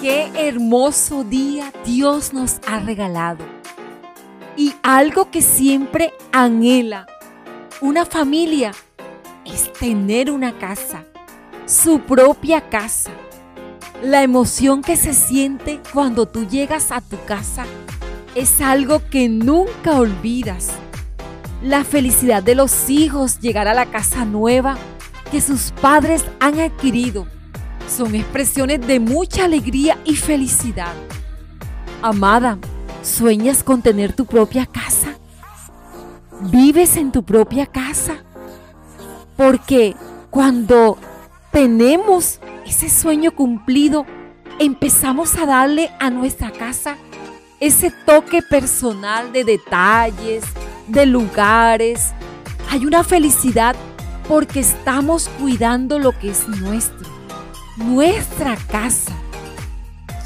Qué hermoso día Dios nos ha regalado. Y algo que siempre anhela una familia es tener una casa, su propia casa. La emoción que se siente cuando tú llegas a tu casa es algo que nunca olvidas. La felicidad de los hijos llegar a la casa nueva que sus padres han adquirido son expresiones de mucha alegría y felicidad. Amada, ¿sueñas con tener tu propia casa? ¿Vives en tu propia casa? Porque cuando tenemos ese sueño cumplido, empezamos a darle a nuestra casa ese toque personal de detalles, de lugares. Hay una felicidad porque estamos cuidando lo que es nuestro, nuestra casa.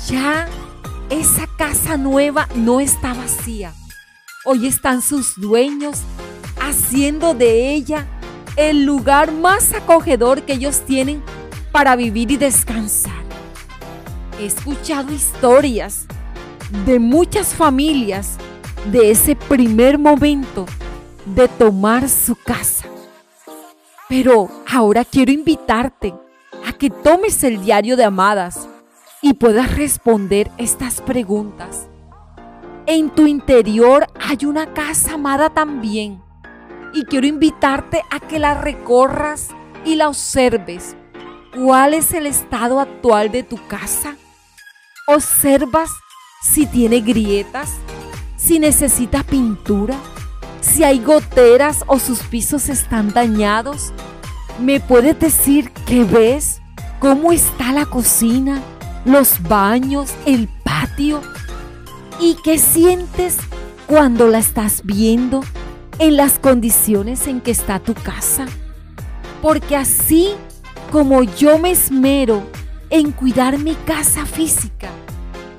Ya esa casa nueva no está vacía. Hoy están sus dueños haciendo de ella el lugar más acogedor que ellos tienen para vivir y descansar. He escuchado historias de muchas familias de ese primer momento de tomar su casa. Pero ahora quiero invitarte a que tomes el diario de amadas y puedas responder estas preguntas. En tu interior hay una casa amada también y quiero invitarte a que la recorras y la observes. ¿Cuál es el estado actual de tu casa? ¿Observas si tiene grietas? ¿Si necesita pintura? ¿Si hay goteras o sus pisos están dañados? ¿Me puedes decir qué ves? ¿Cómo está la cocina? ¿Los baños? ¿El patio? ¿Y qué sientes cuando la estás viendo? en las condiciones en que está tu casa. Porque así como yo me esmero en cuidar mi casa física,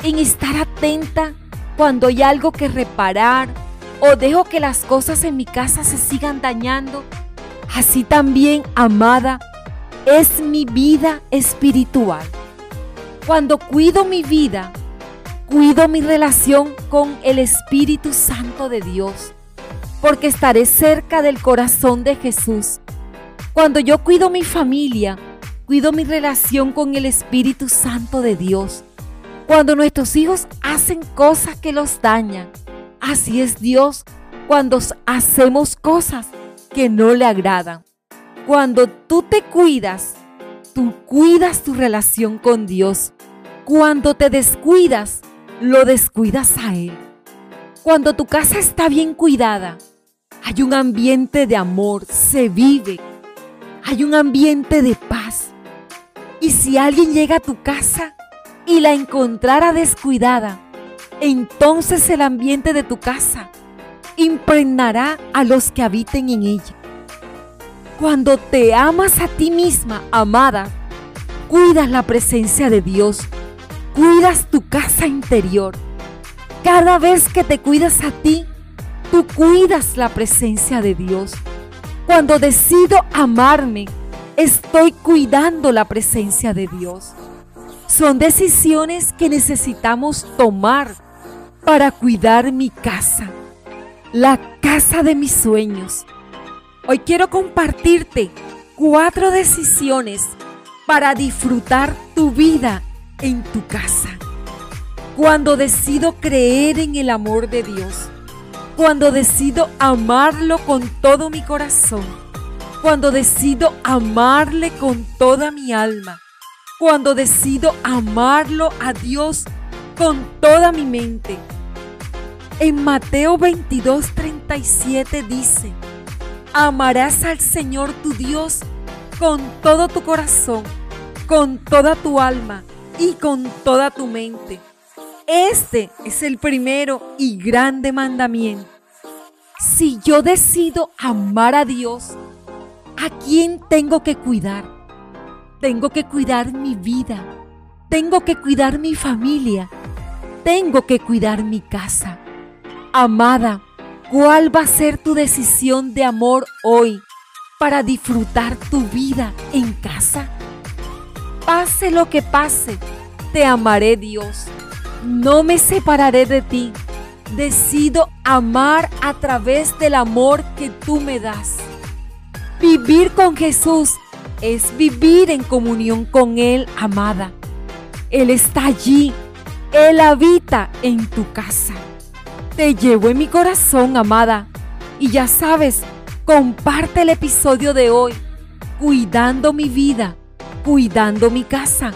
en estar atenta cuando hay algo que reparar o dejo que las cosas en mi casa se sigan dañando, así también, amada, es mi vida espiritual. Cuando cuido mi vida, cuido mi relación con el Espíritu Santo de Dios porque estaré cerca del corazón de Jesús. Cuando yo cuido mi familia, cuido mi relación con el Espíritu Santo de Dios. Cuando nuestros hijos hacen cosas que los dañan, así es Dios cuando hacemos cosas que no le agradan. Cuando tú te cuidas, tú cuidas tu relación con Dios. Cuando te descuidas, lo descuidas a Él. Cuando tu casa está bien cuidada, hay un ambiente de amor, se vive. Hay un ambiente de paz. Y si alguien llega a tu casa y la encontrara descuidada, entonces el ambiente de tu casa impregnará a los que habiten en ella. Cuando te amas a ti misma, amada, cuidas la presencia de Dios, cuidas tu casa interior. Cada vez que te cuidas a ti, tú cuidas la presencia de Dios. Cuando decido amarme, estoy cuidando la presencia de Dios. Son decisiones que necesitamos tomar para cuidar mi casa, la casa de mis sueños. Hoy quiero compartirte cuatro decisiones para disfrutar tu vida en tu casa. Cuando decido creer en el amor de Dios, cuando decido amarlo con todo mi corazón, cuando decido amarle con toda mi alma, cuando decido amarlo a Dios con toda mi mente. En Mateo 22, 37 dice, amarás al Señor tu Dios con todo tu corazón, con toda tu alma y con toda tu mente. Este es el primero y grande mandamiento. Si yo decido amar a Dios, ¿a quién tengo que cuidar? Tengo que cuidar mi vida, tengo que cuidar mi familia, tengo que cuidar mi casa. Amada, ¿cuál va a ser tu decisión de amor hoy para disfrutar tu vida en casa. Pase lo que pase, te amaré Dios. No me separaré de ti. Decido amar a través del amor que tú me das. Vivir con Jesús es vivir en comunión con Él, amada. Él está allí. Él habita en tu casa. Te llevo en mi corazón, amada. Y ya sabes, comparte el episodio de hoy, cuidando mi vida, cuidando mi casa